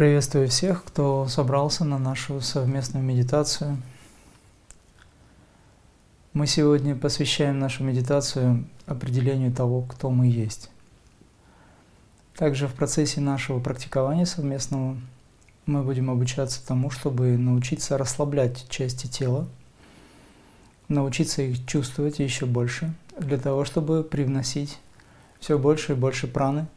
Приветствую всех, кто собрался на нашу совместную медитацию. Мы сегодня посвящаем нашу медитацию определению того, кто мы есть. Также в процессе нашего практикования совместного мы будем обучаться тому, чтобы научиться расслаблять части тела, научиться их чувствовать еще больше, для того, чтобы привносить все больше и больше праны,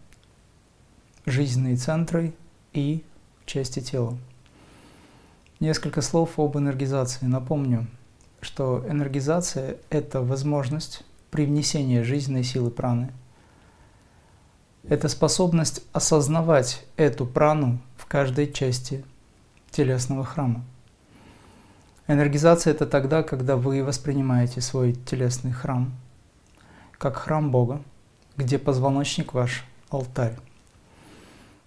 жизненные центры и части тела. Несколько слов об энергизации. Напомню, что энергизация – это возможность привнесения жизненной силы праны. Это способность осознавать эту прану в каждой части телесного храма. Энергизация – это тогда, когда вы воспринимаете свой телесный храм как храм Бога, где позвоночник ваш – алтарь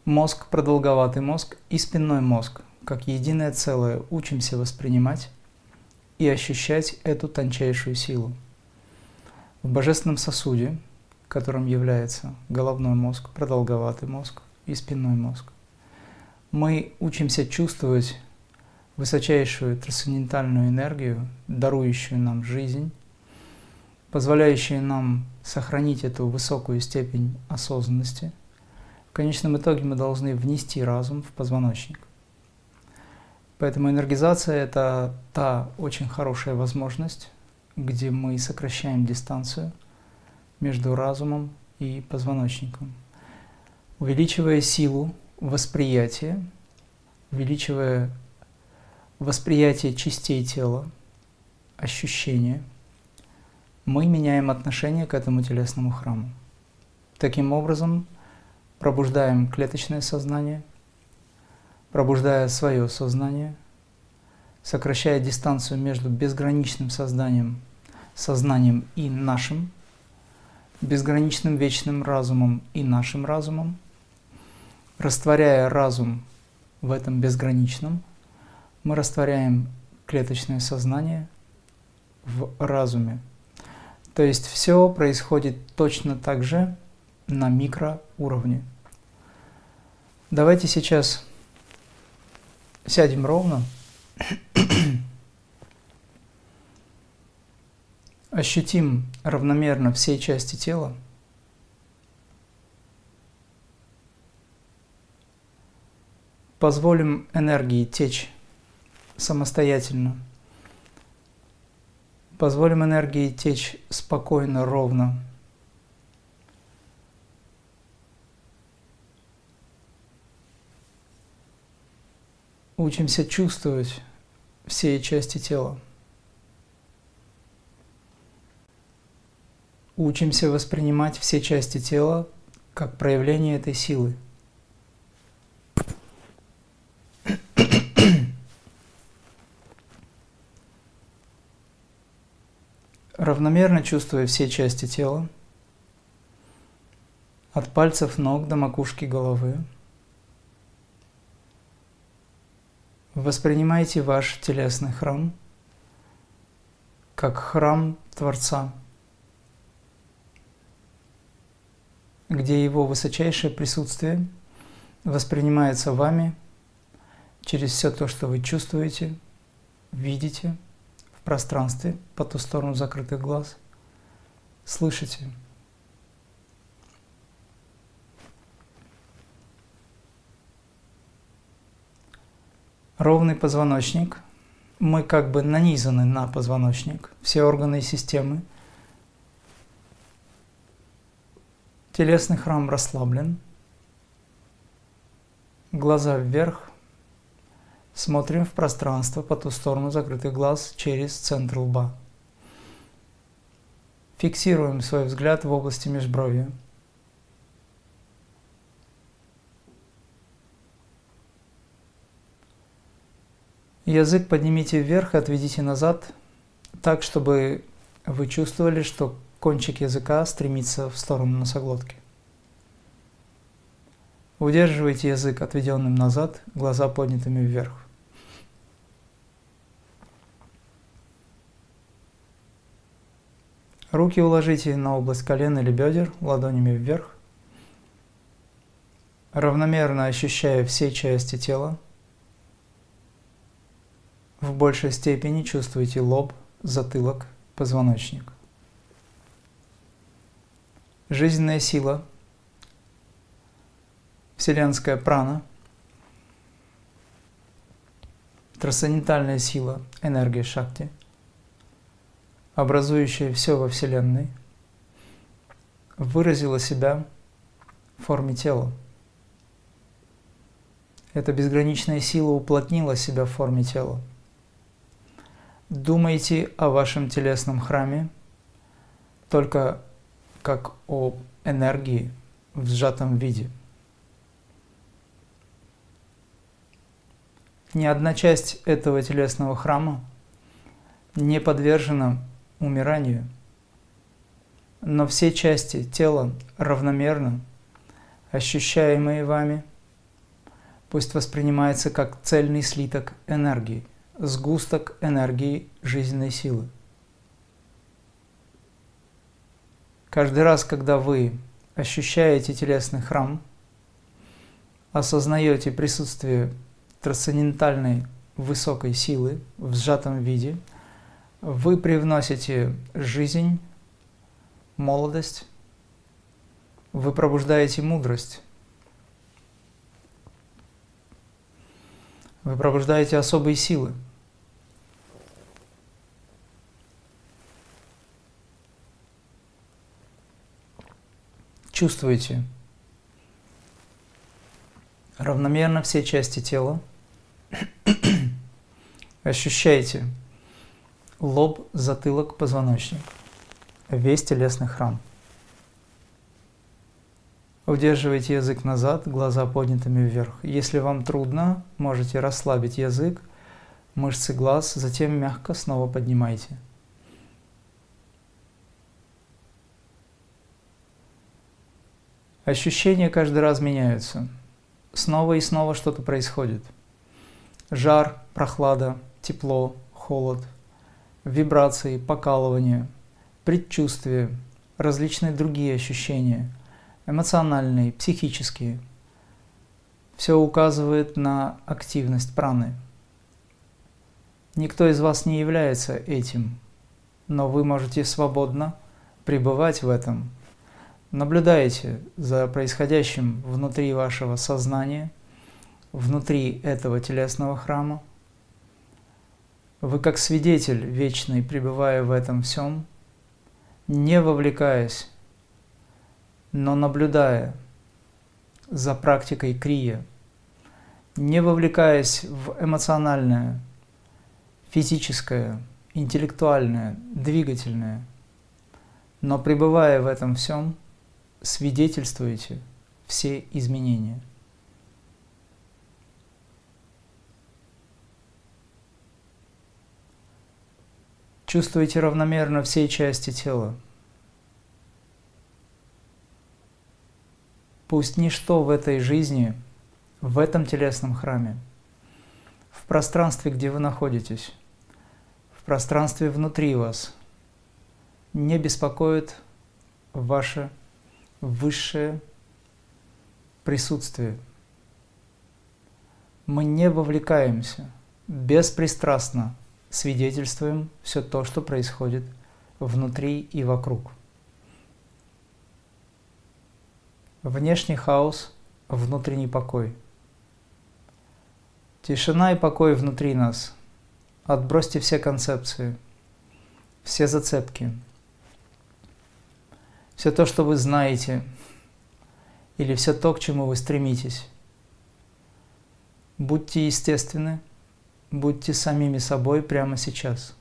мозг, продолговатый мозг и спинной мозг, как единое целое, учимся воспринимать и ощущать эту тончайшую силу. В божественном сосуде, которым является головной мозг, продолговатый мозг и спинной мозг, мы учимся чувствовать высочайшую трансцендентальную энергию, дарующую нам жизнь, позволяющую нам сохранить эту высокую степень осознанности – конечном итоге мы должны внести разум в позвоночник. Поэтому энергизация – это та очень хорошая возможность, где мы сокращаем дистанцию между разумом и позвоночником, увеличивая силу восприятия, увеличивая восприятие частей тела, ощущения, мы меняем отношение к этому телесному храму. Таким образом, пробуждаем клеточное сознание, пробуждая свое сознание, сокращая дистанцию между безграничным созданием, сознанием и нашим, безграничным вечным разумом и нашим разумом, растворяя разум в этом безграничном, мы растворяем клеточное сознание в разуме. То есть все происходит точно так же, на микроуровне. Давайте сейчас сядем ровно, ощутим равномерно все части тела, позволим энергии течь самостоятельно, позволим энергии течь спокойно, ровно – учимся чувствовать все части тела. Учимся воспринимать все части тела как проявление этой силы. Равномерно чувствуя все части тела, от пальцев ног до макушки головы – Воспринимайте ваш телесный храм как храм Творца, где его высочайшее присутствие воспринимается вами через все то, что вы чувствуете, видите в пространстве по ту сторону закрытых глаз, слышите – ровный позвоночник. Мы как бы нанизаны на позвоночник, все органы и системы. Телесный храм расслаблен. Глаза вверх. Смотрим в пространство по ту сторону закрытых глаз через центр лба. Фиксируем свой взгляд в области межбровья. Язык поднимите вверх и отведите назад, так, чтобы вы чувствовали, что кончик языка стремится в сторону носоглотки. Удерживайте язык отведенным назад, глаза поднятыми вверх. Руки уложите на область колен или бедер ладонями вверх. равномерно ощущая все части тела, в большей степени чувствуете лоб, затылок, позвоночник. Жизненная сила, вселенская прана, трансцендентальная сила, энергия шакти, образующая все во Вселенной, выразила себя в форме тела. Эта безграничная сила уплотнила себя в форме тела. Думайте о вашем телесном храме только как о энергии в сжатом виде. Ни одна часть этого телесного храма не подвержена умиранию, но все части тела равномерно, ощущаемые вами – пусть воспринимается как цельный слиток энергии, сгусток энергии жизненной силы. Каждый раз, когда вы ощущаете телесный храм, осознаете присутствие трансцендентальной высокой силы в сжатом виде, вы привносите жизнь, молодость, вы пробуждаете мудрость, Вы пробуждаете особые силы. Чувствуете равномерно все части тела. Ощущаете лоб, затылок, позвоночник, весь телесный храм. Удерживайте язык назад, глаза поднятыми вверх. Если вам трудно, можете расслабить язык, мышцы глаз, затем мягко снова поднимайте. Ощущения каждый раз меняются. Снова и снова что-то происходит. Жар, прохлада, тепло, холод, вибрации, покалывание, предчувствие, различные другие ощущения – эмоциональные, психические. Все указывает на активность праны. Никто из вас не является этим, но вы можете свободно пребывать в этом. Наблюдайте за происходящим внутри вашего сознания, внутри этого телесного храма. Вы как свидетель вечный, пребывая в этом всем, не вовлекаясь но наблюдая за практикой крия, не вовлекаясь в эмоциональное, физическое, интеллектуальное, двигательное, но пребывая в этом всем, свидетельствуете все изменения. Чувствуете равномерно все части тела – Пусть ничто в этой жизни, в этом телесном храме, в пространстве, где вы находитесь, в пространстве внутри вас, не беспокоит ваше высшее присутствие. Мы не вовлекаемся, беспристрастно свидетельствуем все то, что происходит внутри и вокруг. Внешний хаос, внутренний покой. Тишина и покой внутри нас. Отбросьте все концепции, все зацепки. Все то, что вы знаете, или все то, к чему вы стремитесь. Будьте естественны, будьте самими собой прямо сейчас.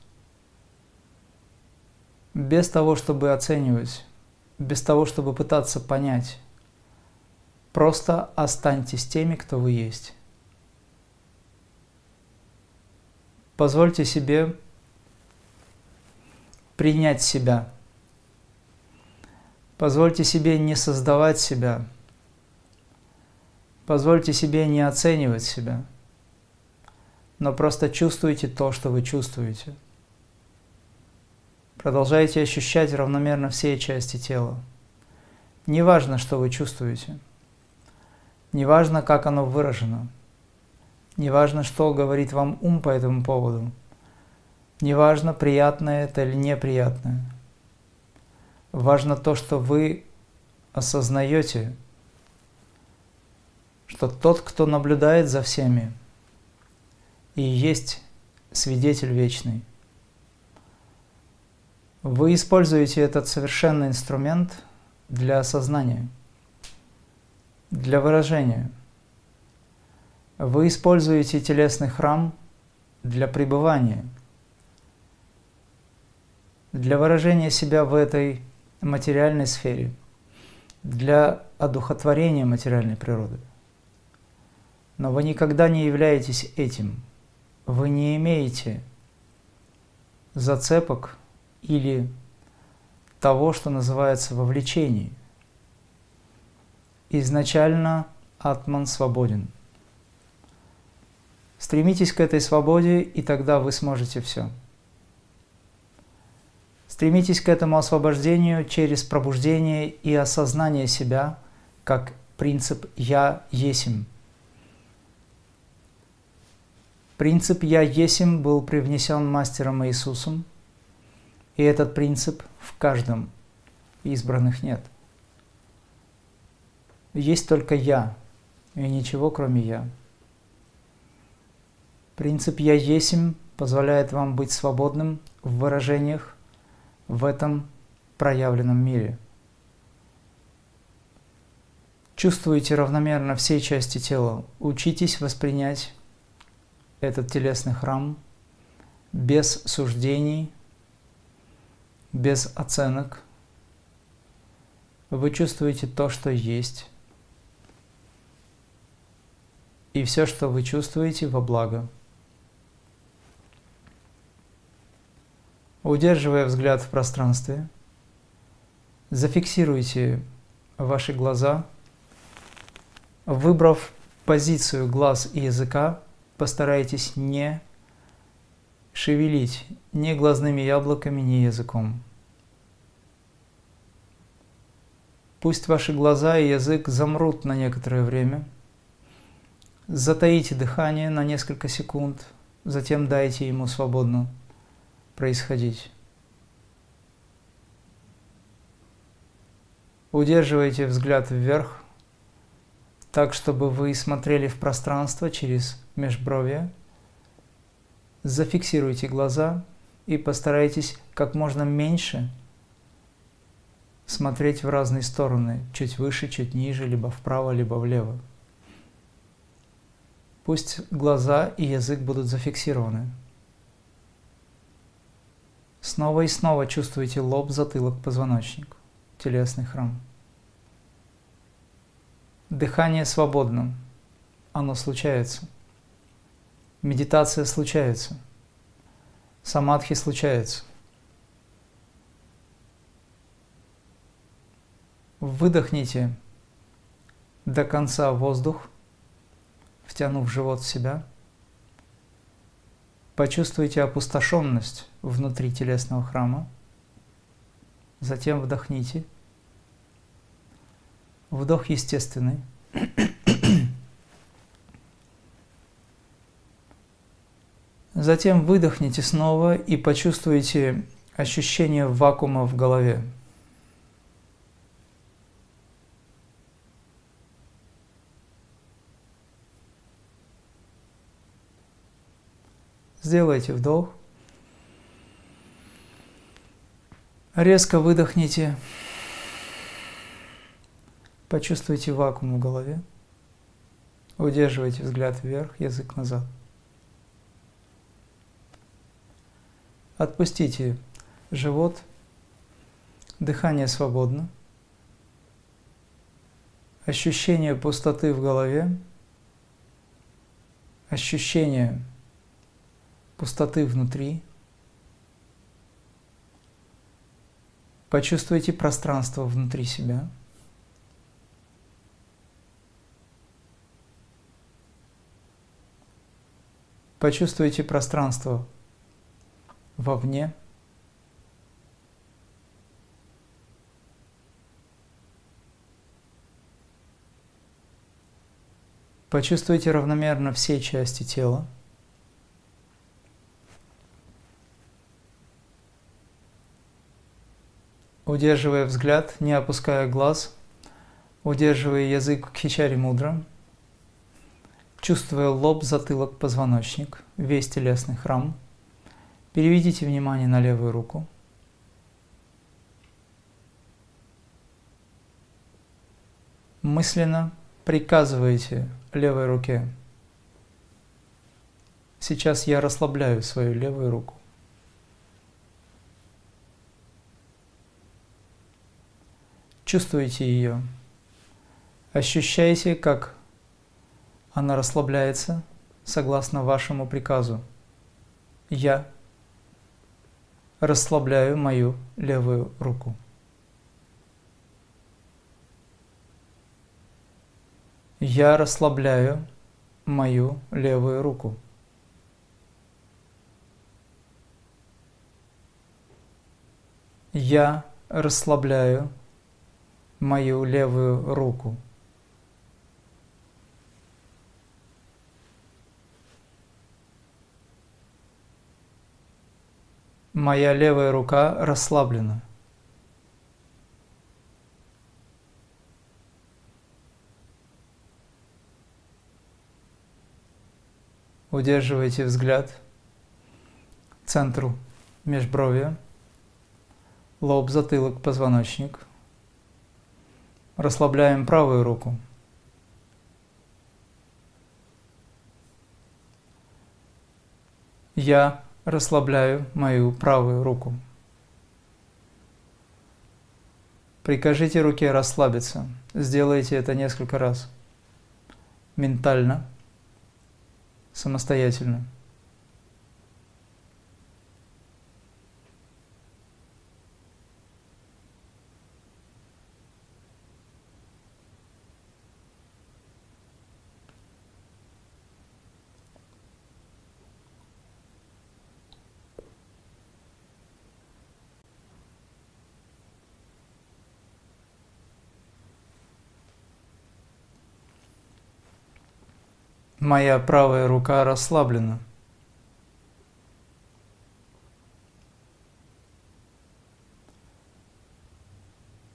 Без того, чтобы оценивать, без того, чтобы пытаться понять, Просто останьтесь теми, кто вы есть. Позвольте себе принять себя. Позвольте себе не создавать себя. Позвольте себе не оценивать себя. Но просто чувствуйте то, что вы чувствуете. Продолжайте ощущать равномерно все части тела. Неважно, что вы чувствуете – Неважно, как оно выражено. Неважно, что говорит вам ум по этому поводу. Неважно, приятное это или неприятное. Важно то, что вы осознаете, что тот, кто наблюдает за всеми, и есть свидетель вечный. Вы используете этот совершенный инструмент для осознания, для выражения. Вы используете телесный храм для пребывания, для выражения себя в этой материальной сфере, для одухотворения материальной природы. Но вы никогда не являетесь этим. Вы не имеете зацепок или того, что называется вовлечение. Изначально Атман свободен. Стремитесь к этой свободе, и тогда вы сможете все. Стремитесь к этому освобождению через пробуждение и осознание себя как принцип «я есим». Принцип «я есим» был привнесен мастером Иисусом, и этот принцип в каждом, избранных нет. Есть только «я», и ничего кроме «я». Принцип «я есим» позволяет вам быть свободным в выражениях, в этом проявленном мире. Чувствуете равномерно все части тела. Учитесь воспринять этот телесный храм без суждений, без оценок. Вы чувствуете то, что есть. И все, что вы чувствуете, во благо. Удерживая взгляд в пространстве, зафиксируйте ваши глаза, выбрав позицию глаз и языка, постарайтесь не шевелить ни глазными яблоками, ни языком. Пусть ваши глаза и язык замрут на некоторое время. Затаите дыхание на несколько секунд, затем дайте ему свободно происходить. Удерживайте взгляд вверх, так, чтобы вы смотрели в пространство через межбровье. Зафиксируйте глаза и постарайтесь как можно меньше смотреть в разные стороны, чуть выше, чуть ниже, либо вправо, либо влево. Пусть глаза и язык будут зафиксированы. Снова и снова чувствуете лоб, затылок, позвоночник, телесный храм. Дыхание свободно, оно случается. Медитация случается. Самадхи случается. Выдохните до конца воздух, втянув живот в себя – Почувствуйте опустошенность внутри телесного храма. Затем вдохните. Вдох естественный. Затем выдохните снова и почувствуйте ощущение вакуума в голове. Сделайте вдох. Резко выдохните. Почувствуйте вакуум в голове. Удерживайте взгляд вверх, язык назад. Отпустите живот. Дыхание свободно. Ощущение пустоты в голове. Ощущение пустоты внутри. Почувствуйте пространство внутри себя. Почувствуйте пространство вовне. Почувствуйте равномерно все части тела. Удерживая взгляд, не опуская глаз, удерживая язык хичари мудра, чувствуя лоб, затылок, позвоночник, весь телесный храм, переведите внимание на левую руку – мысленно приказываете левой руке. Сейчас я расслабляю свою левую руку. Чувствуете ее. Ощущаете, как она расслабляется согласно вашему приказу. Я расслабляю мою левую руку. Я расслабляю мою левую руку. Я расслабляю мою левую руку. Моя левая рука расслаблена. Удерживайте взгляд центру межбровья, лоб, затылок, позвоночник. Расслабляем правую руку. Я расслабляю мою правую руку. Прикажите руке расслабиться. Сделайте это несколько раз. Ментально – самостоятельно. Моя правая рука расслаблена.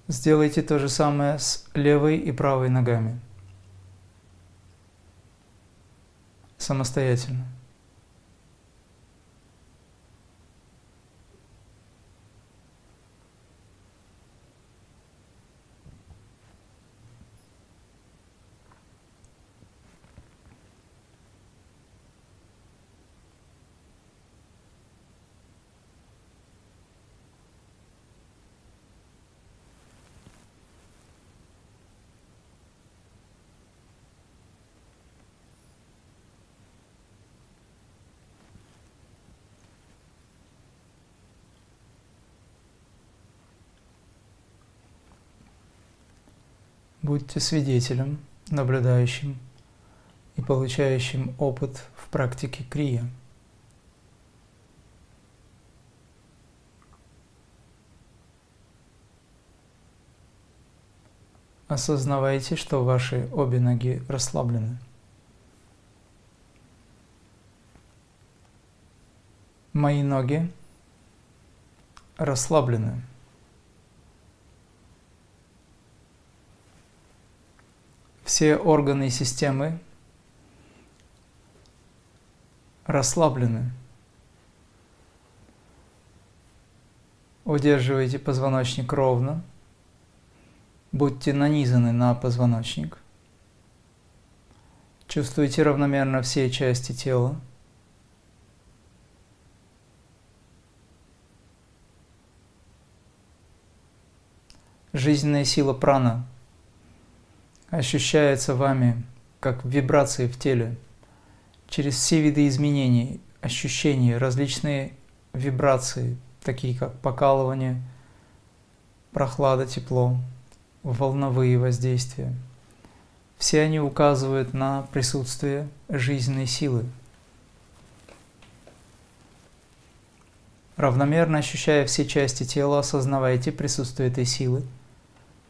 Сделайте то же самое с левой и правой ногами. Самостоятельно. Будьте свидетелем, наблюдающим и получающим опыт в практике крия. Осознавайте, что ваши обе ноги расслаблены. Мои ноги расслаблены. Все органы и системы расслаблены. Удерживайте позвоночник ровно. Будьте нанизаны на позвоночник. Чувствуйте равномерно все части тела. Жизненная сила прана – ощущается вами как вибрации в теле. Через все виды изменений, ощущений, различные вибрации, такие как покалывание, прохлада, тепло, волновые воздействия. Все они указывают на присутствие жизненной силы. Равномерно ощущая все части тела, осознавайте присутствие этой силы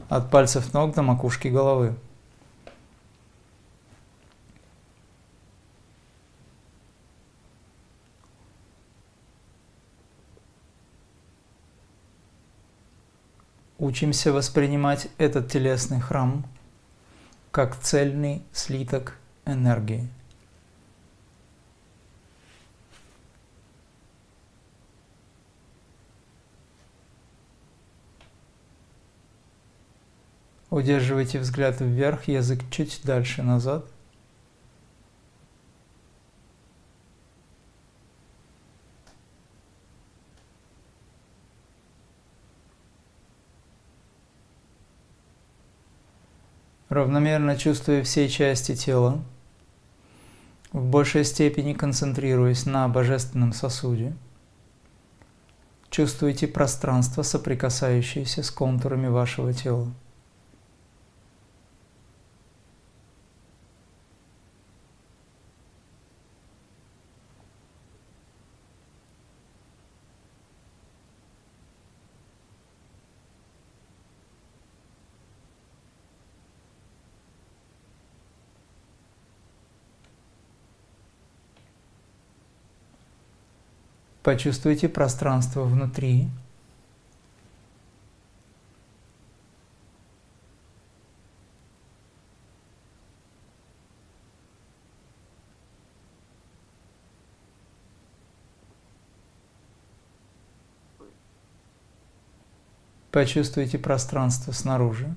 от пальцев ног до макушки головы. Учимся воспринимать этот телесный храм как цельный слиток энергии. Удерживайте взгляд вверх, язык чуть дальше назад – равномерно чувствуя все части тела, в большей степени концентрируясь на божественном сосуде, чувствуйте пространство, соприкасающееся с контурами вашего тела. Почувствуйте пространство внутри. Почувствуйте пространство снаружи.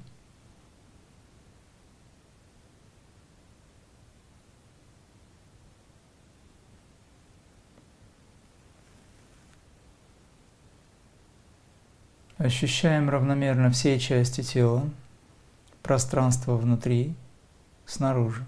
Ощущаем равномерно все части тела, пространство внутри, снаружи.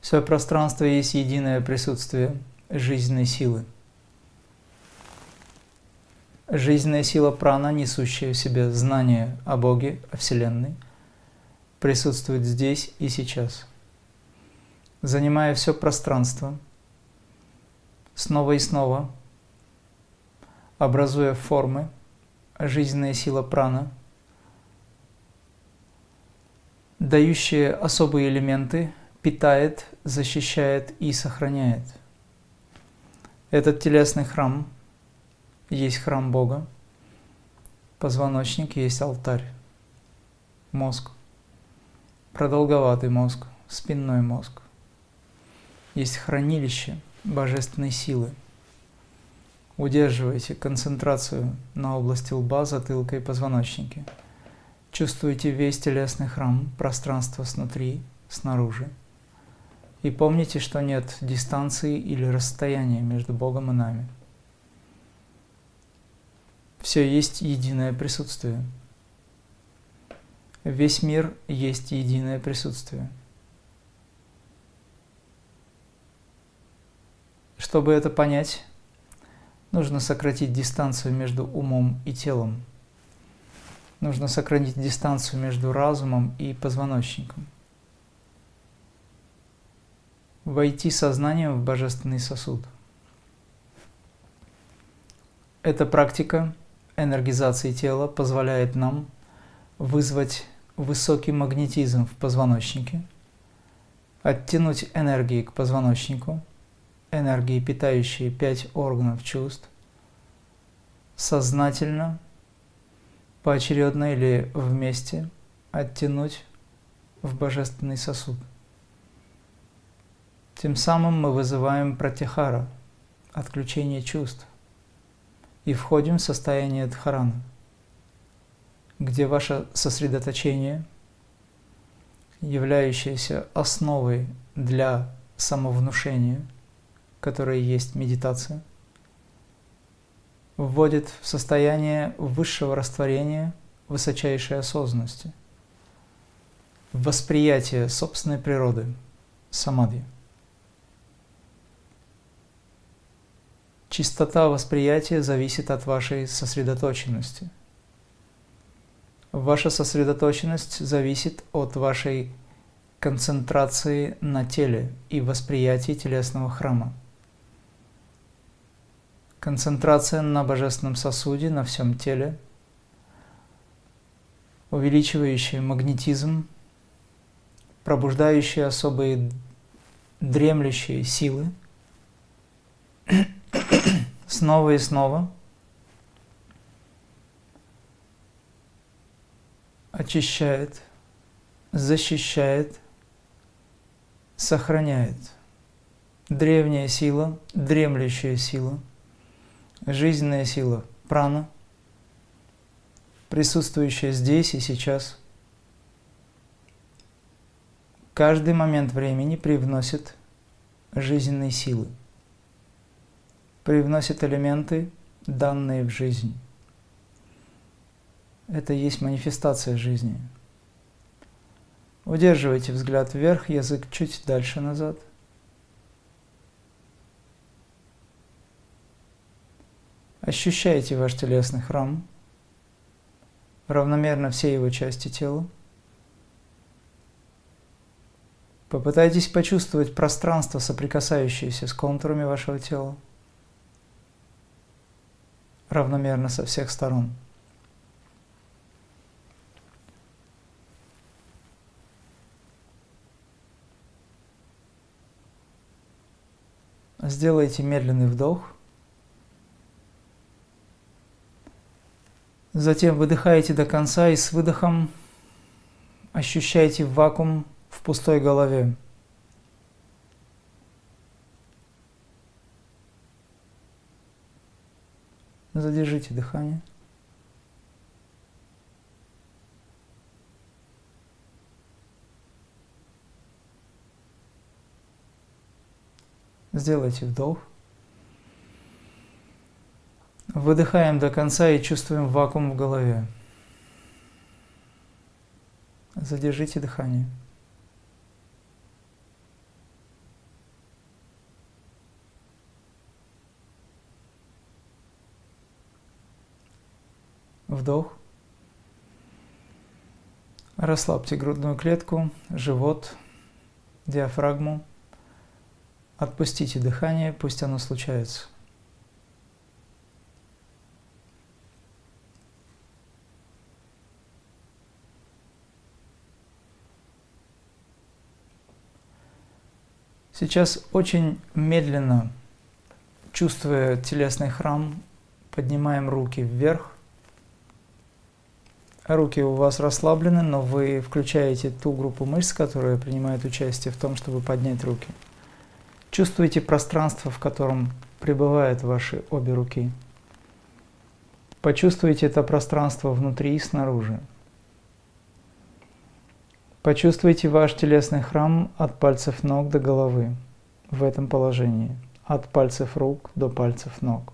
Все пространство есть единое присутствие жизненной силы – Жизненная сила прана, несущая в себе знание о Боге, о Вселенной, присутствует здесь и сейчас, занимая все пространство, снова и снова, образуя формы, жизненная сила прана, дающая особые элементы, питает, защищает и сохраняет. Этот телесный храм – есть храм Бога, позвоночник есть алтарь, мозг, продолговатый мозг, спинной мозг. Есть хранилище божественной силы. Удерживайте концентрацию на области лба, затылка и позвоночника. Чувствуйте весь телесный храм, пространство снутри, снаружи. И помните, что нет дистанции или расстояния между Богом и нами – все есть единое присутствие. Весь мир есть единое присутствие. Чтобы это понять, нужно сократить дистанцию между умом и телом. Нужно сократить дистанцию между разумом и позвоночником. Войти сознанием в божественный сосуд. Эта практика – энергизации тела позволяет нам вызвать высокий магнетизм в позвоночнике, оттянуть энергии к позвоночнику, энергии, питающие пять органов чувств, сознательно, поочередно или вместе оттянуть в божественный сосуд. Тем самым мы вызываем пратихара, отключение чувств, и входим в состояние дхарана, где ваше сосредоточение, являющееся основой для самовнушения, которое есть медитация, вводит в состояние высшего растворения высочайшей осознанности, восприятие собственной природы, самадхи. Чистота восприятия зависит от вашей сосредоточенности. Ваша сосредоточенность зависит от вашей концентрации на теле и восприятии телесного храма. концентрация на божественном сосуде, на всем теле, увеличивающая магнетизм, пробуждающие особые дремлющие силы снова и снова очищает, защищает, сохраняет. Древняя сила, дремлющая сила, жизненная сила прана, присутствующая здесь и сейчас, каждый момент времени привносит жизненные силы, привносит элементы, данные в жизнь. Это и есть манифестация жизни. Удерживайте взгляд вверх, язык чуть дальше назад. Ощущайте ваш телесный храм, равномерно все его части тела. Попытайтесь почувствовать пространство, соприкасающееся с контурами вашего тела, равномерно со всех сторон. Сделайте медленный вдох. Затем выдыхаете до конца и с выдохом ощущаете вакуум в пустой голове. Задержите дыхание. Сделайте вдох. Выдыхаем до конца и чувствуем вакуум в голове. Задержите дыхание. Вдох. Расслабьте грудную клетку, живот, диафрагму. Отпустите дыхание, пусть оно случается. Сейчас очень медленно, чувствуя телесный храм, поднимаем руки вверх. Руки у вас расслаблены, но вы включаете ту группу мышц, которая принимает участие в том, чтобы поднять руки. Чувствуйте пространство, в котором пребывают ваши обе руки. Почувствуйте это пространство внутри и снаружи. Почувствуйте ваш телесный храм от пальцев ног до головы в этом положении, от пальцев рук до пальцев ног.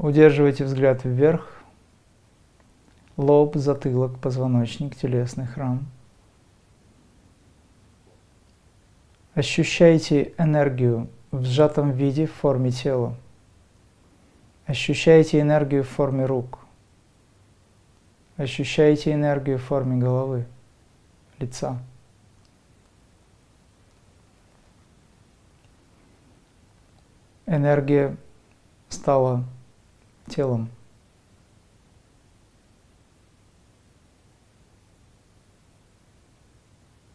Удерживайте взгляд вверх, лоб, затылок, позвоночник, телесный храм – Ощущайте энергию в сжатом виде в форме тела. Ощущайте энергию в форме рук. Ощущайте энергию в форме головы, лица. Энергия стала телом.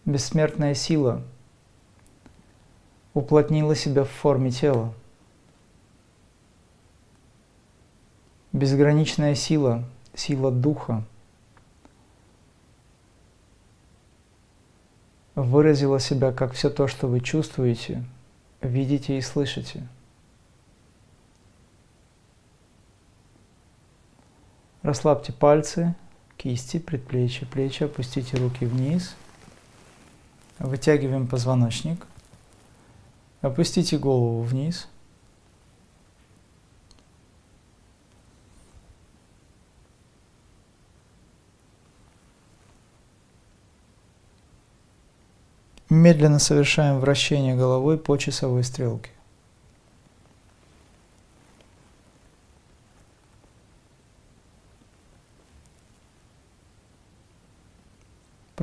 Бессмертная сила – уплотнила себя в форме тела. Безграничная сила, сила духа, выразила себя как все то, что вы чувствуете, видите и слышите. Расслабьте пальцы, кисти, предплечья, плечи, опустите руки вниз. Вытягиваем позвоночник – Опустите голову вниз. Медленно совершаем вращение головой по часовой стрелке.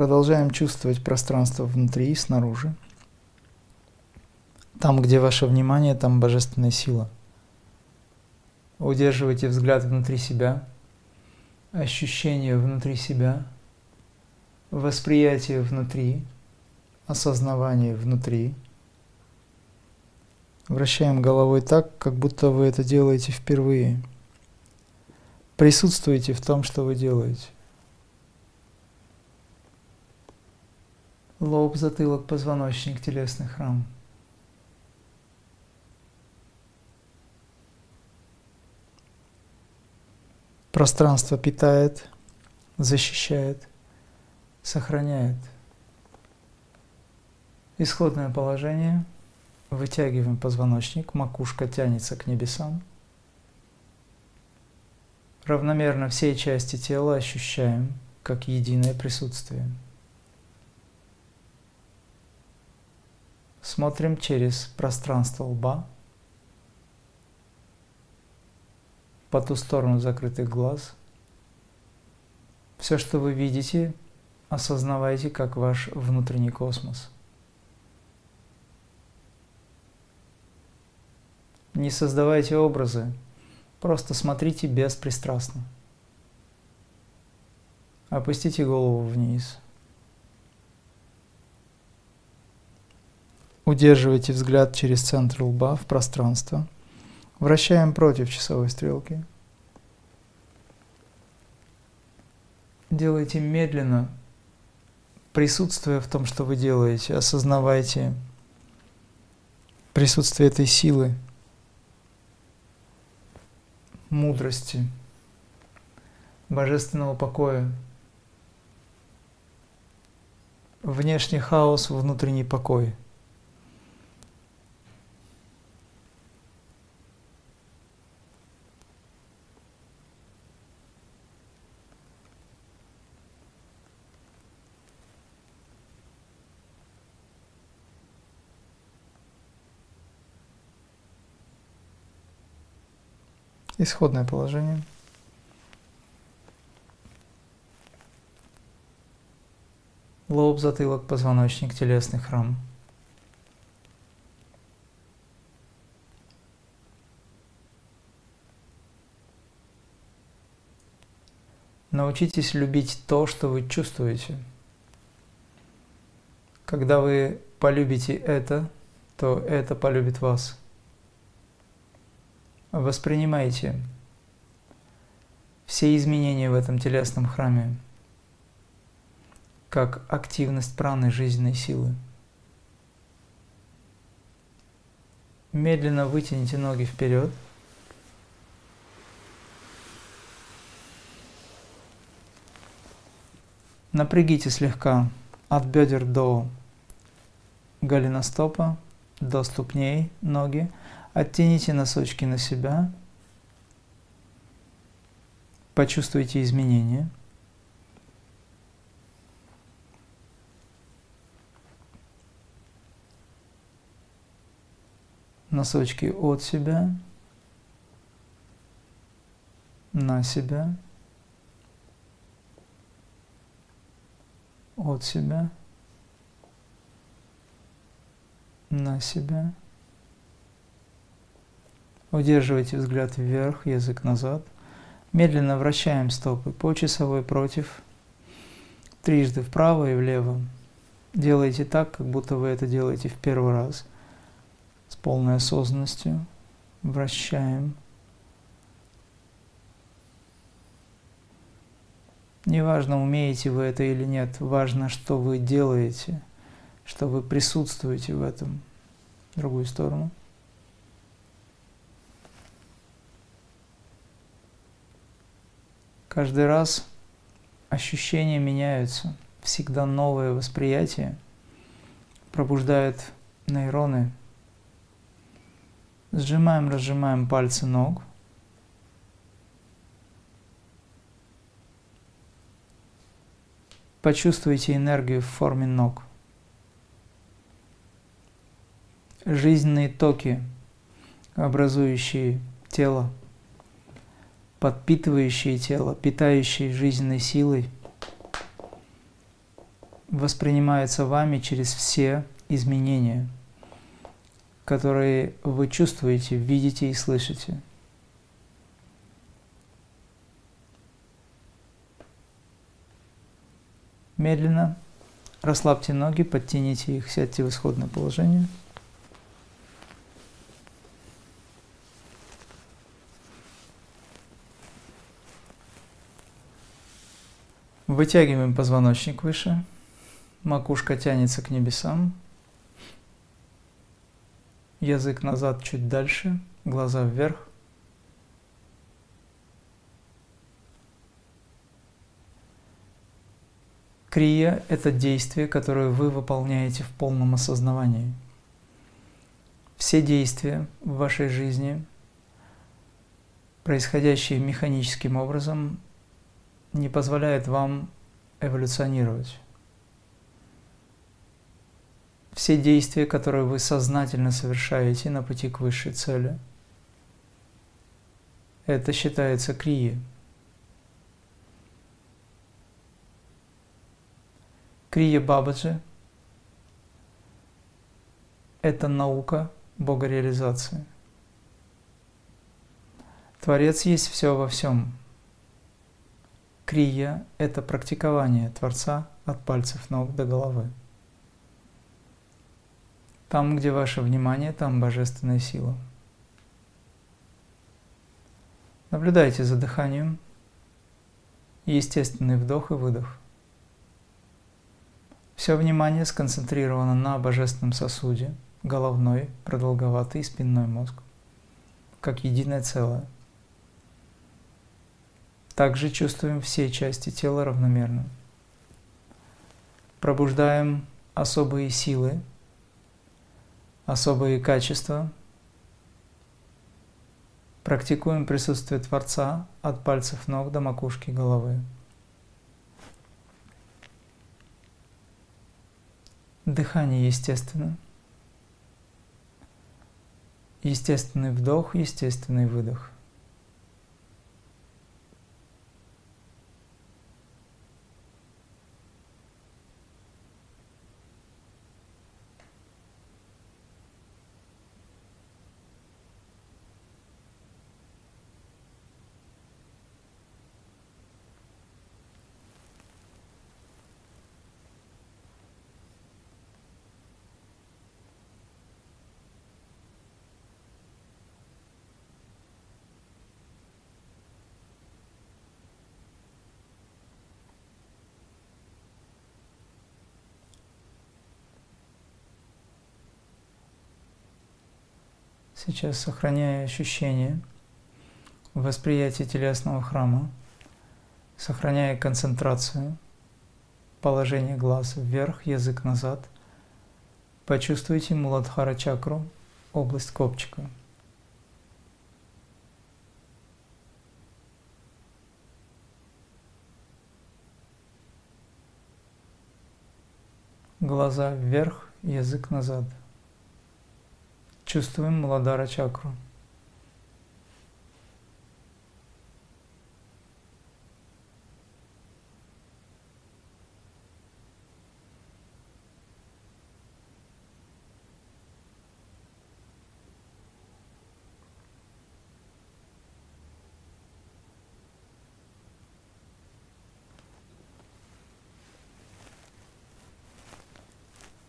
Продолжаем чувствовать пространство внутри и снаружи. Там, где ваше внимание, там божественная сила. Удерживайте взгляд внутри себя, ощущение внутри себя, восприятие внутри, осознавание внутри. Вращаем головой так, как будто вы это делаете впервые. Присутствуйте в том, что вы делаете. Лоб, затылок, позвоночник, телесный храм – Пространство питает, защищает, сохраняет. Исходное положение. Вытягиваем позвоночник, макушка тянется к небесам. Равномерно все части тела ощущаем как единое присутствие. Смотрим через пространство лба – по ту сторону закрытых глаз. Все, что вы видите, осознавайте как ваш внутренний космос. Не создавайте образы, просто смотрите беспристрастно. Опустите голову вниз. Удерживайте взгляд через центр лба в пространство – Вращаем против часовой стрелки. Делайте медленно, присутствуя в том, что вы делаете, осознавайте присутствие этой силы, мудрости, божественного покоя. Внешний хаос, внутренний покой – Исходное положение. Лоб, затылок, позвоночник, телесный храм. Научитесь любить то, что вы чувствуете. Когда вы полюбите это, то это полюбит вас – воспринимайте все изменения в этом телесном храме как активность праны жизненной силы. Медленно вытяните ноги вперед. Напрягите слегка от бедер до голеностопа, до ступней ноги – Оттяните носочки на себя. Почувствуйте изменения. Носочки от себя, на себя, от себя, на себя. Удерживайте взгляд вверх, язык назад. Медленно вращаем стопы по часовой против, трижды вправо и влево. Делайте так, как будто вы это делаете в первый раз, с полной осознанностью. Вращаем. Неважно, умеете вы это или нет, важно, что вы делаете, что вы присутствуете в этом. Другую сторону. Каждый раз ощущения меняются, всегда новое восприятие пробуждает нейроны. Сжимаем, разжимаем пальцы ног. Почувствуйте энергию в форме ног. Жизненные токи, образующие тело – подпитывающие тело, питающие жизненной силой, воспринимаются вами через все изменения, которые вы чувствуете, видите и слышите. Медленно расслабьте ноги, подтяните их, сядьте в исходное положение – Вытягиваем позвоночник выше. Макушка тянется к небесам. Язык назад чуть дальше, глаза вверх. Крия – это действие, которое вы выполняете в полном осознавании. Все действия в вашей жизни, происходящие механическим образом, не позволяет вам эволюционировать. Все действия, которые вы сознательно совершаете на пути к высшей цели, это считается крия. Крия Бабаджи – это наука богореализации. Творец есть все во всем – Крия – это практикование Творца от пальцев ног до головы. Там, где ваше внимание, там божественная сила. Наблюдайте за дыханием, естественный вдох и выдох. Все внимание сконцентрировано на божественном сосуде, головной, продолговатый и спинной мозг, как единое целое – также чувствуем все части тела равномерно. Пробуждаем особые силы, особые качества. Практикуем присутствие Творца от пальцев ног до макушки головы. Дыхание естественно. Естественный вдох, естественный выдох. Сейчас сохраняя ощущение восприятия телесного храма, сохраняя концентрацию, положение глаз вверх, язык назад, почувствуйте Муладхара чакру, область копчика. Глаза вверх, язык назад – Чувствуем Муладара чакру.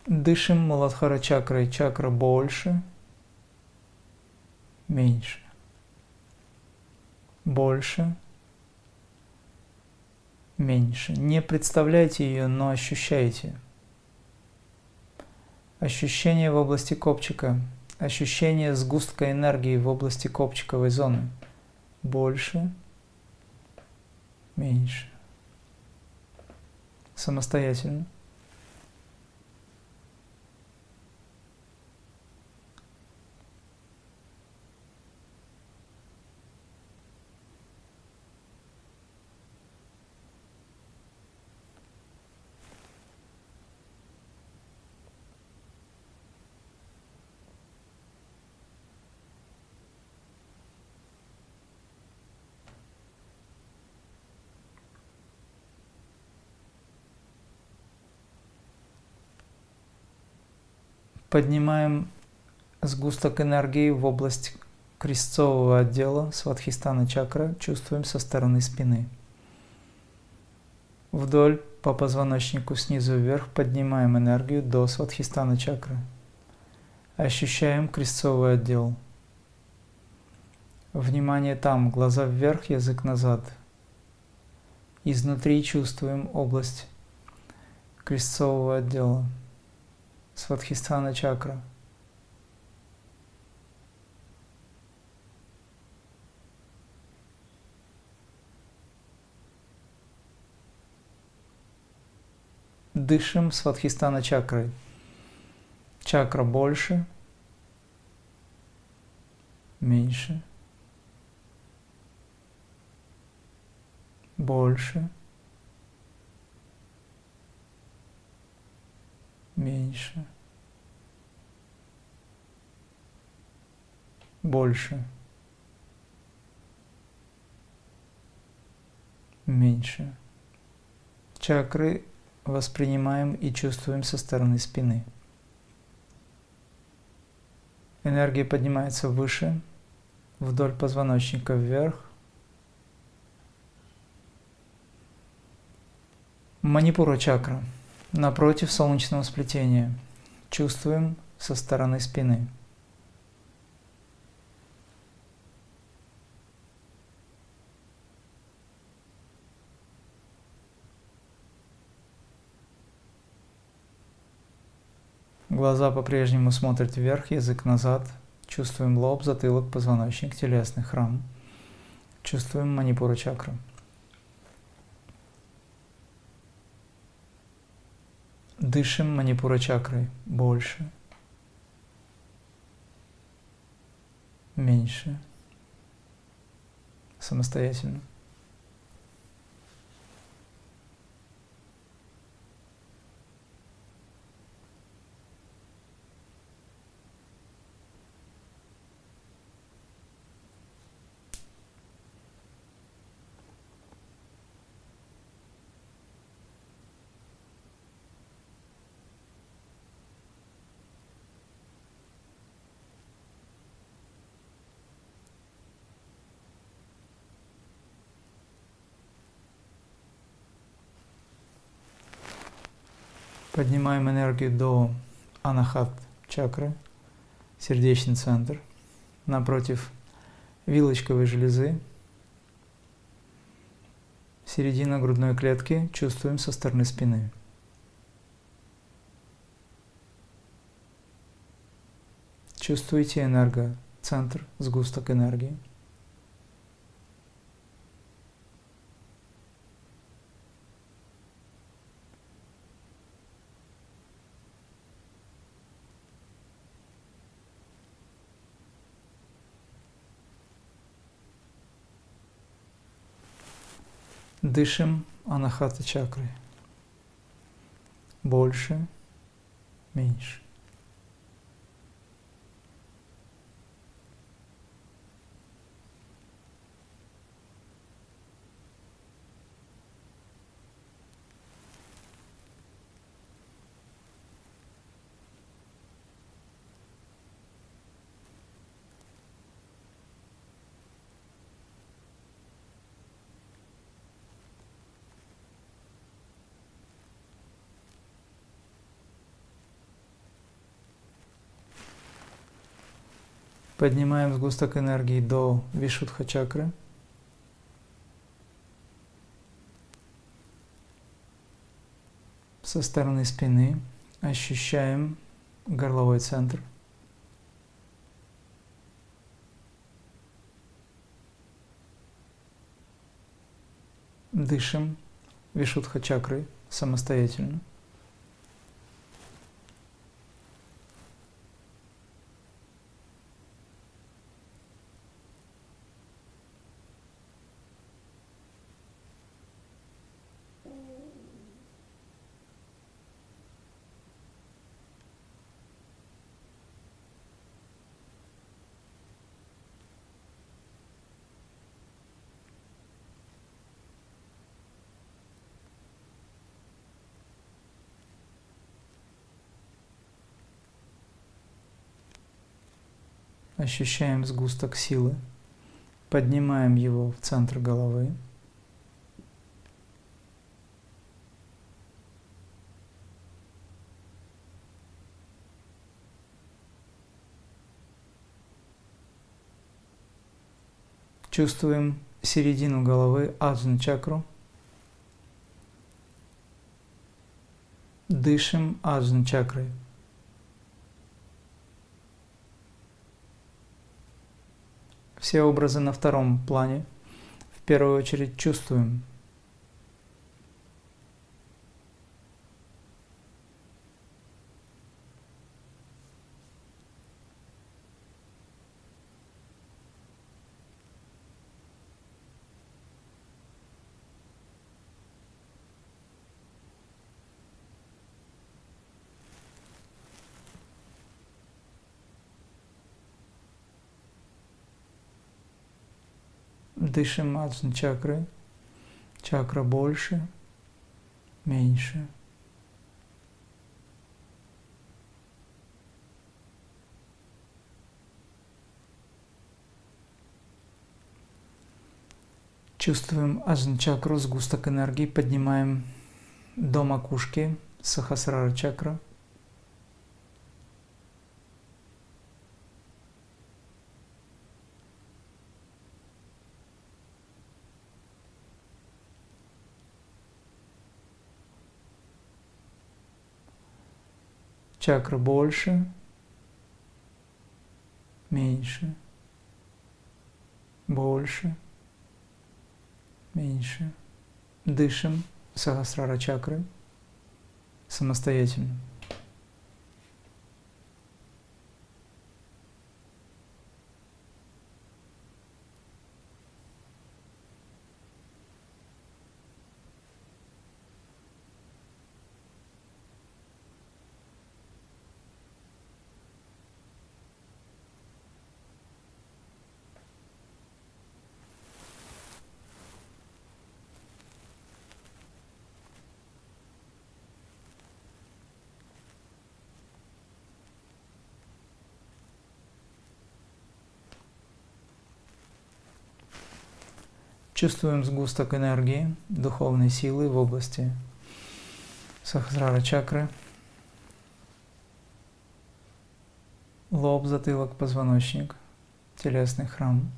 Дышим Муладхара чакрой, чакра больше – меньше, больше, меньше. Не представляйте ее, но ощущайте. Ощущение в области копчика, ощущение сгустка энергии в области копчиковой зоны. Больше, меньше. Самостоятельно. Поднимаем сгусток энергии в область крестцового отдела сватхистана чакра чувствуем со стороны спины. Вдоль по позвоночнику снизу вверх поднимаем энергию до сватхистана чакры. Ощущаем крестцовый отдел. Внимание там, глаза вверх, язык назад. Изнутри чувствуем область крестцового отдела. Сватхистана чакра – дышим сватхистана чакрой. Чакра больше, меньше, больше, меньше, больше, меньше. Чакры воспринимаем и чувствуем со стороны спины. Энергия поднимается выше, вдоль позвоночника вверх. Манипура чакра. Напротив солнечного сплетения. Чувствуем со стороны спины. Глаза по-прежнему смотрят вверх, язык назад. Чувствуем лоб, затылок, позвоночник, телесный храм. Чувствуем манипура чакру. Дышим манипура чакрой больше, меньше, самостоятельно. Поднимаем энергию до анахат чакры, сердечный центр, напротив вилочковой железы, середина грудной клетки чувствуем со стороны спины. Чувствуете энергоцентр, сгусток энергии. Дышим анахата чакрой. Больше, меньше. Поднимаем сгусток энергии до Вишудха чакры. Со стороны спины ощущаем горловой центр. Дышим Вишудха чакрой самостоятельно. Ощущаем сгусток силы, поднимаем его в центр головы. Чувствуем середину головы, аджна чакру. Дышим аджна чакрой. Все образы на втором плане. В первую очередь чувствуем – Дышим аджна чакры. Чакра больше, меньше. Чувствуем аджна чакру, сгусток энергии, поднимаем до макушки, сахасрара чакра – чакра больше, меньше, больше, меньше. Дышим сахасрара чакры самостоятельно. Чувствуем сгусток энергии, духовной силы в области Сахасрара чакры. Лоб, затылок, позвоночник, телесный храм.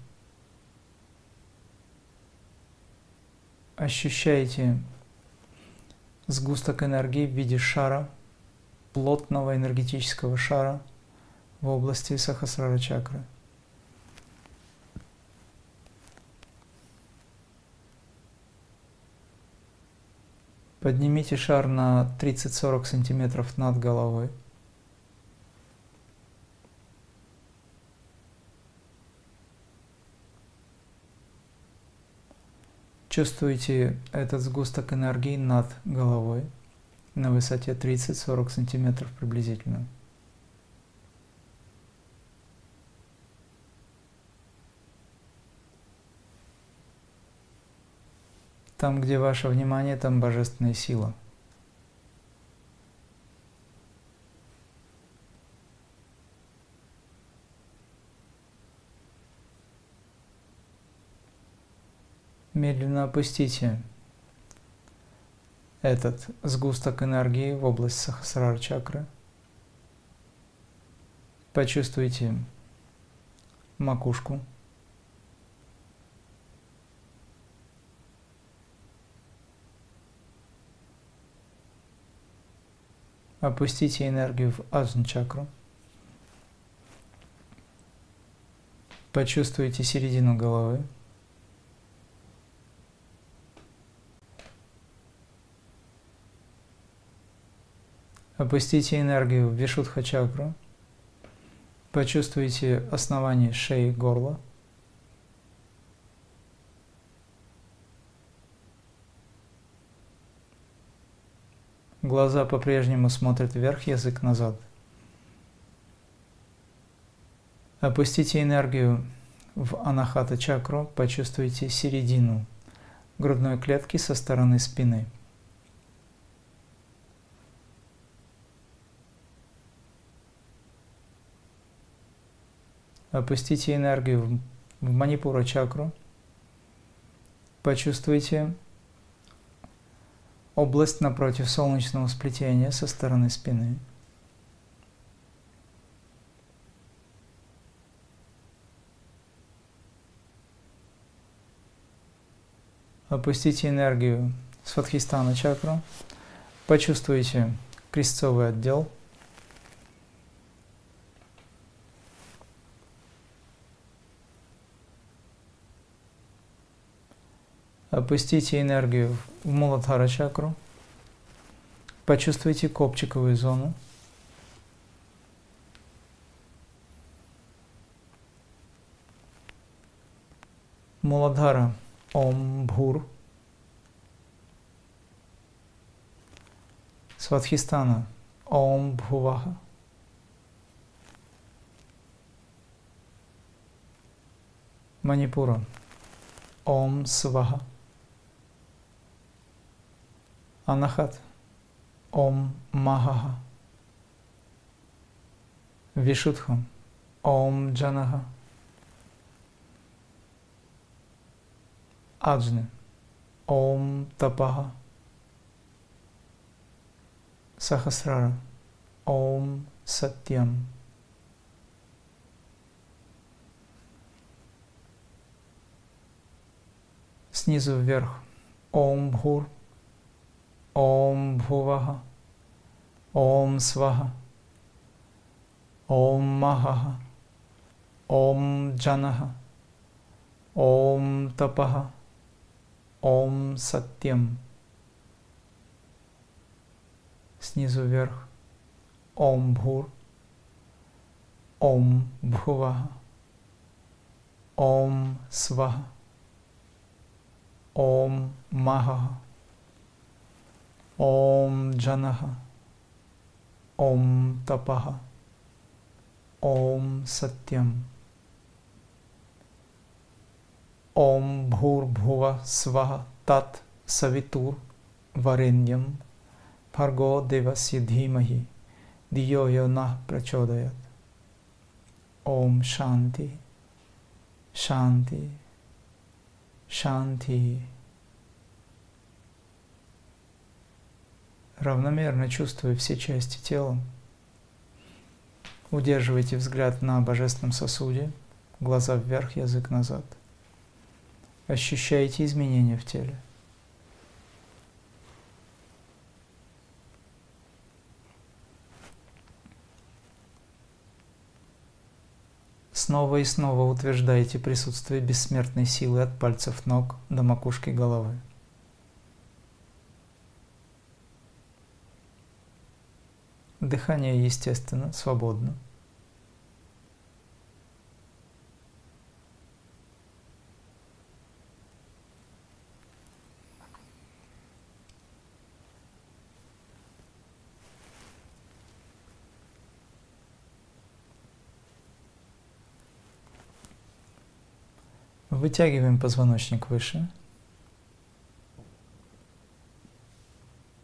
Ощущаете сгусток энергии в виде шара, плотного энергетического шара в области Сахасрара чакры – Поднимите шар на 30-40 сантиметров над головой. Чувствуете этот сгусток энергии над головой на высоте 30-40 сантиметров приблизительно. Там, где ваше внимание, там божественная сила. Медленно опустите этот сгусток энергии в область сахасрар чакры. Почувствуйте макушку. Опустите энергию в аджн чакру. Почувствуйте середину головы. Опустите энергию в вишудха чакру. Почувствуйте основание шеи горла. Глаза по-прежнему смотрят вверх, язык назад. Опустите энергию в анахата чакру, почувствуйте середину грудной клетки со стороны спины. Опустите энергию в манипура чакру. Почувствуйте область напротив солнечного сплетения со стороны спины. Опустите энергию Сватхистана чакру. Почувствуйте крестцовый отдел. Опустите энергию в Муладхара чакру. Почувствуйте копчиковую зону. Муладхара Ом Бхур. Сватхистана Ом Бхуваха. Манипура Ом Сваха. Анахат Ом Махаха. Вишудха Ом Джанаха. Аджны Ом Тапаха. Сахасрара Ом Сатьям. Снизу вверх Ом Бхур Ом Бхуваха, Ом Сваха, Ом Махаха, Ом Джанаха, Ом Тапаха, Ом Сатьям. Снизу вверх. Ом Бхур, Ом Бхуваха, Ом Сваха, Ом Махаха, Ом Джанаха, Ом Тапаха, Ом Сатьям. Ом Бхур Сваха Тат Савитур Вареньям Парго Деваси Дхимахи Дио Йона Прачодаят. Ом Шанти, Шанти, Шанти. Равномерно чувствуя все части тела. Удерживайте взгляд на божественном сосуде, глаза вверх, язык назад. Ощущайте изменения в теле. Снова и снова утверждайте присутствие бессмертной силы от пальцев ног до макушки головы. Дыхание естественно, свободно. Вытягиваем позвоночник выше.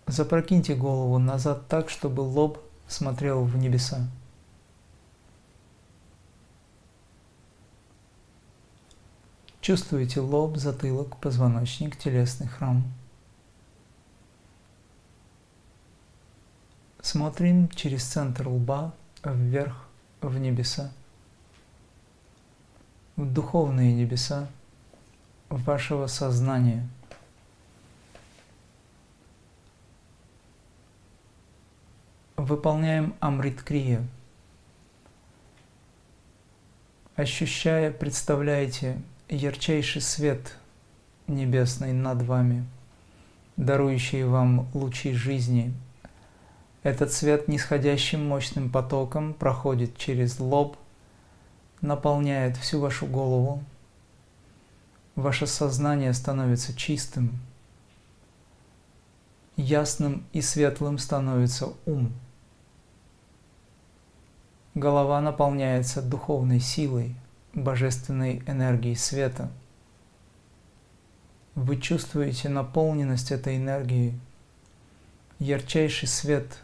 Запрокиньте голову назад так, чтобы лоб смотрел в небеса. Чувствуете лоб, затылок, позвоночник, телесный храм. Смотрим через центр лба вверх в небеса, в духовные небеса вашего сознания – выполняем Амрит-крия. Ощущая, представляете ярчайший свет небесный над вами, дарующий вам лучи жизни. Этот свет нисходящим мощным потоком проходит через лоб, наполняет всю вашу голову. Ваше сознание становится чистым, ясным и светлым становится ум – Голова наполняется духовной силой, божественной энергией света. Вы чувствуете наполненность этой энергии, ярчайший свет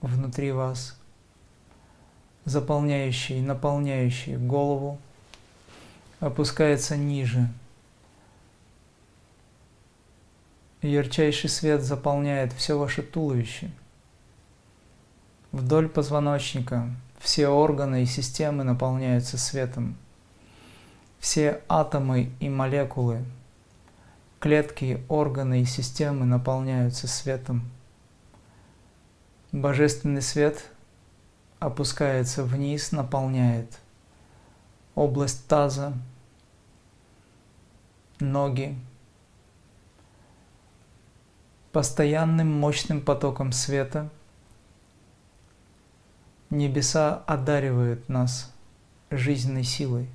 внутри вас, заполняющий, наполняющий голову, опускается ниже. Ярчайший свет заполняет все ваше туловище. Вдоль позвоночника все органы и системы наполняются светом. Все атомы и молекулы, клетки, органы и системы наполняются светом. Божественный свет опускается вниз, наполняет область таза, ноги, постоянным мощным потоком света небеса одаривают нас жизненной силой.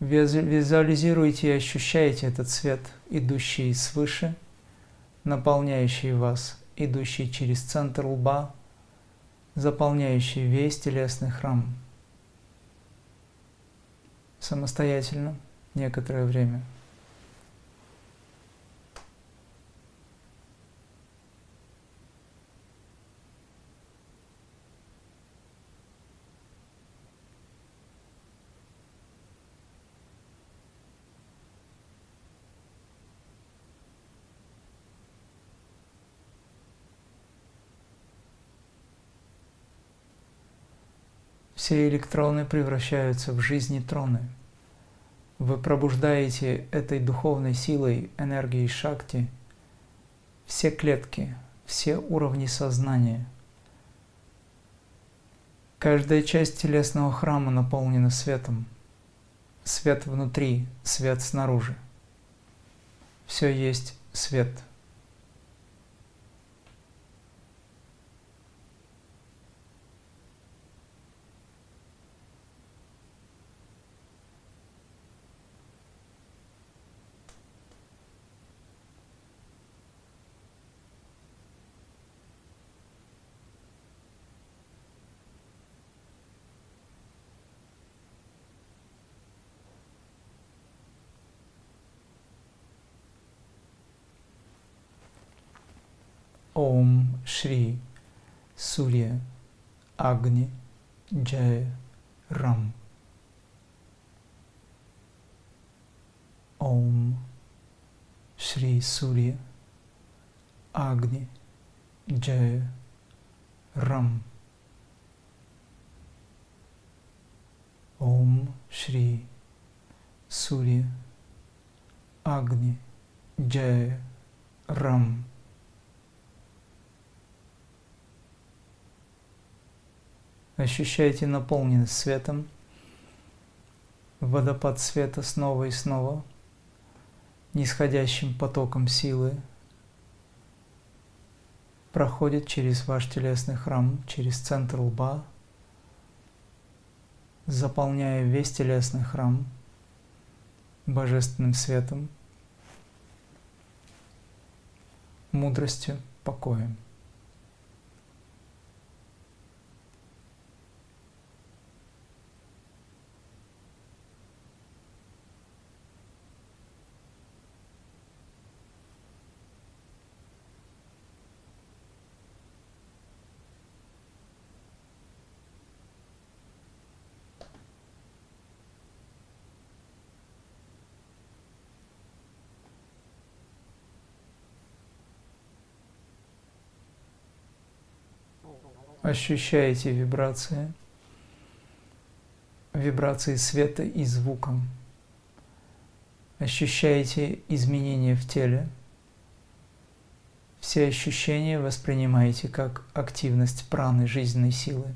Визуализируйте и ощущайте этот свет, идущий свыше, наполняющий вас, идущий через центр лба, заполняющий весь телесный храм. Самостоятельно некоторое время – все электроны превращаются в жизни троны. Вы пробуждаете этой духовной силой, энергией Шакти все клетки, все уровни сознания. Каждая часть телесного храма наполнена светом. Свет внутри, свет снаружи. Все есть свет – ओम श्री सूर्य अग्नि जय रम। ओम श्री सूर्य अग्नि जय रम। ओम श्री सूर्य अग्नि जय रम। Ощущаете наполненность светом, водопад света снова и снова, нисходящим потоком силы, проходит через ваш телесный храм, через центр лба, заполняя весь телесный храм божественным светом, мудростью, покоем. Ощущаете вибрации, вибрации света и звука, ощущаете изменения в теле, все ощущения воспринимаете как активность праны жизненной силы.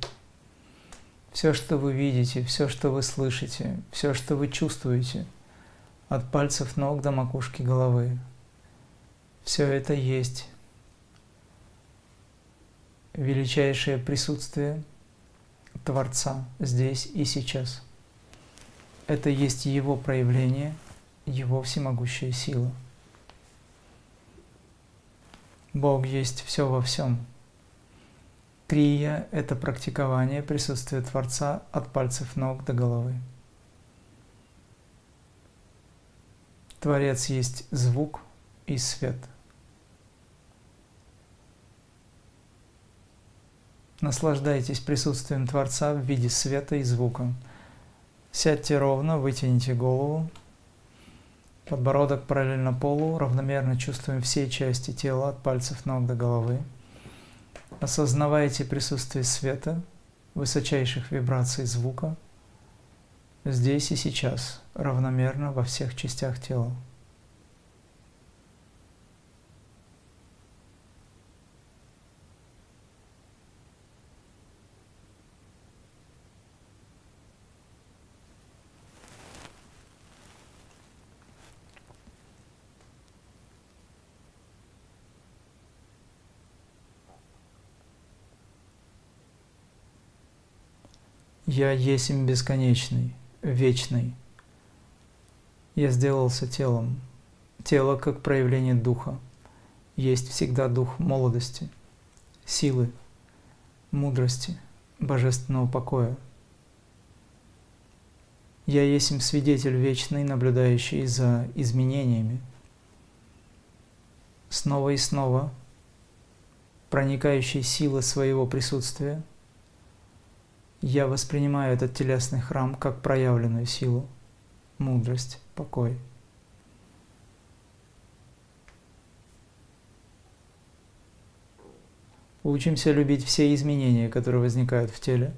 Все, что вы видите, все, что вы слышите, все, что вы чувствуете, от пальцев ног до макушки головы, все это есть величайшее присутствие Творца здесь и сейчас. Это есть Его проявление, Его всемогущая сила. Бог есть все во всем. Трия – это практикование присутствия Творца от пальцев ног до головы. Творец есть звук и свет – Наслаждайтесь присутствием Творца в виде света и звука. Сядьте ровно, вытяните голову. Подбородок параллельно полу, равномерно чувствуем все части тела от пальцев ног до головы. Осознавайте присутствие света, высочайших вибраций звука здесь и сейчас, равномерно во всех частях тела. Я есмь бесконечный, вечный. Я сделался телом. Тело как проявление духа. Есть всегда дух молодости, силы, мудрости, божественного покоя. Я есть свидетель вечный, наблюдающий за изменениями. Снова и снова проникающий силы своего присутствия – я воспринимаю этот телесный храм как проявленную силу, мудрость, покой. Учимся любить все изменения, которые возникают в теле,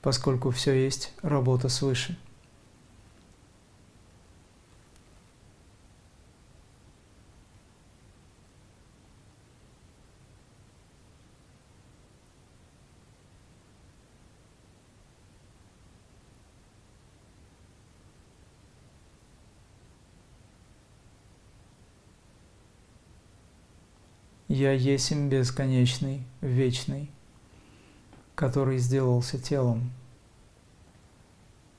поскольку все есть работа свыше – Я есмь бесконечный, вечный, который сделался телом.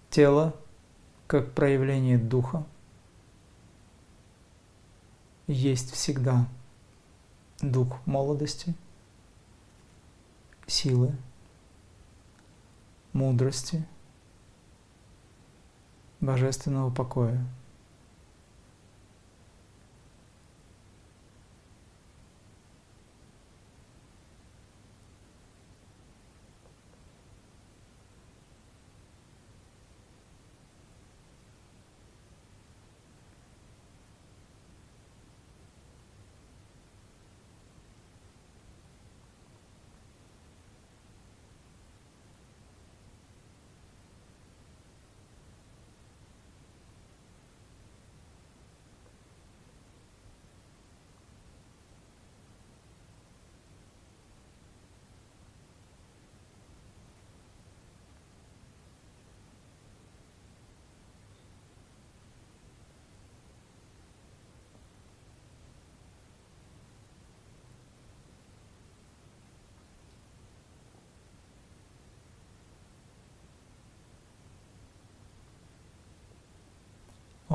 Тело, как проявление духа, есть всегда дух молодости, силы, мудрости, божественного покоя.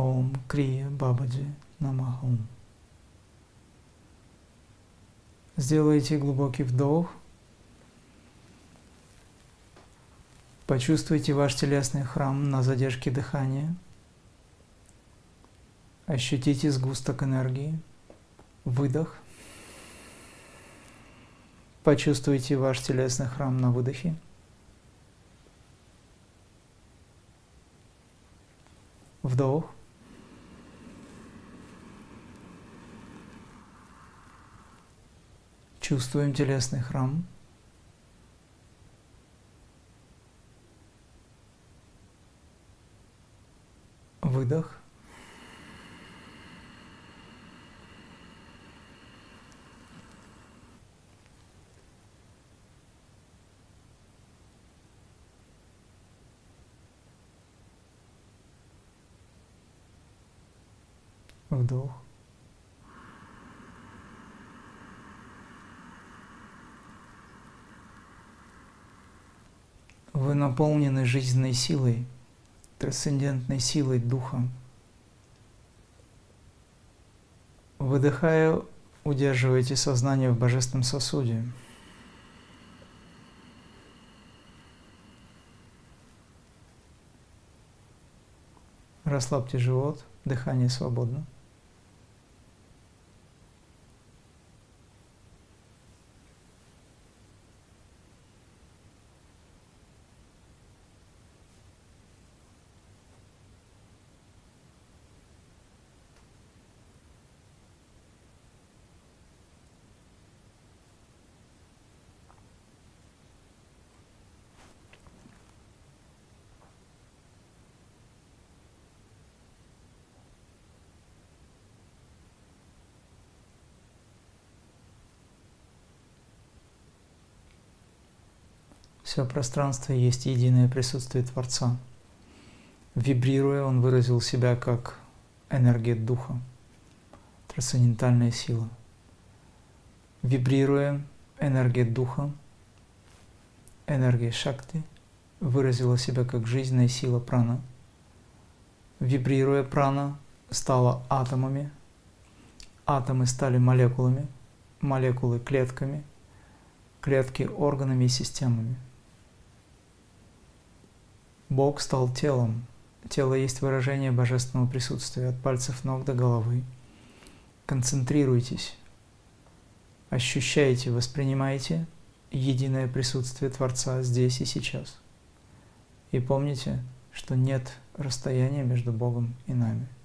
Ом Крия Бабаджи Намахум. Сделайте глубокий вдох. Почувствуйте ваш телесный храм на задержке дыхания. Ощутите сгусток энергии. Выдох. Почувствуйте ваш телесный храм на выдохе. Вдох. Чувствуем телесный храм. Выдох. Вдох. Вы наполнены жизненной силой, трансцендентной силой Духа. Выдыхая, удерживайте сознание в божественном сосуде. Расслабьте живот, дыхание свободно. Все пространство есть единое присутствие Творца. Вибрируя, он выразил себя как энергия духа, трансцендентальная сила. Вибрируя, энергия духа, энергия шакти выразила себя как жизненная сила прана. Вибрируя прана, стала атомами, атомы стали молекулами, молекулы клетками, клетки органами и системами. Бог стал телом. Тело есть выражение божественного присутствия от пальцев ног до головы. Концентрируйтесь, ощущайте, воспринимайте единое присутствие Творца здесь и сейчас. И помните, что нет расстояния между Богом и нами –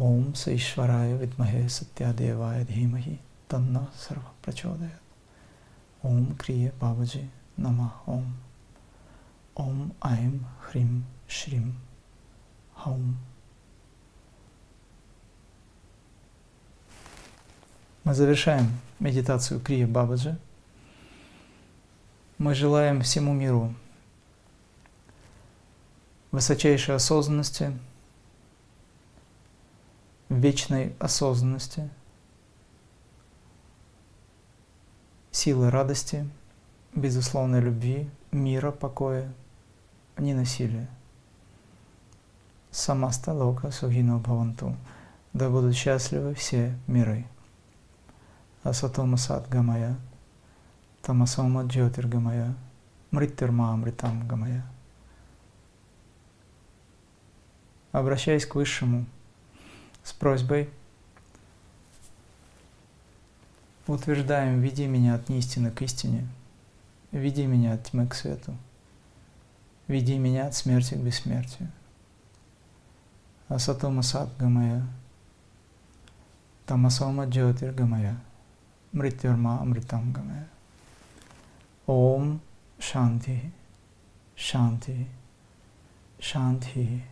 ओम स ईश्वराय विद्महे सत्यादेवाय धीमहि तन्न सर्व प्रचोदयात् ओम क्रिय बाबाजी नमः ओम ओम ऐं ह्रीं श्रीं हौम Мы завершаем медитацию Крия Бабаджи. Мы желаем всему миру высочайшей осознанности – вечной осознанности, силы радости, безусловной любви, мира, покоя, ненасилия. Самаста лока сугино бхаванту. Да будут счастливы все миры. Асатома сад гамая, тамасома джотир гамая, мриттирма амритам гамая. Обращаясь к Высшему, с просьбой утверждаем, веди меня от неистины к истине, веди меня от тьмы к свету, веди меня от смерти к бессмертию. Асатома сат гамая, тамасома джотир гамая, мритюрма амритам гамая. Ом Шанти, Шанти, Шанти.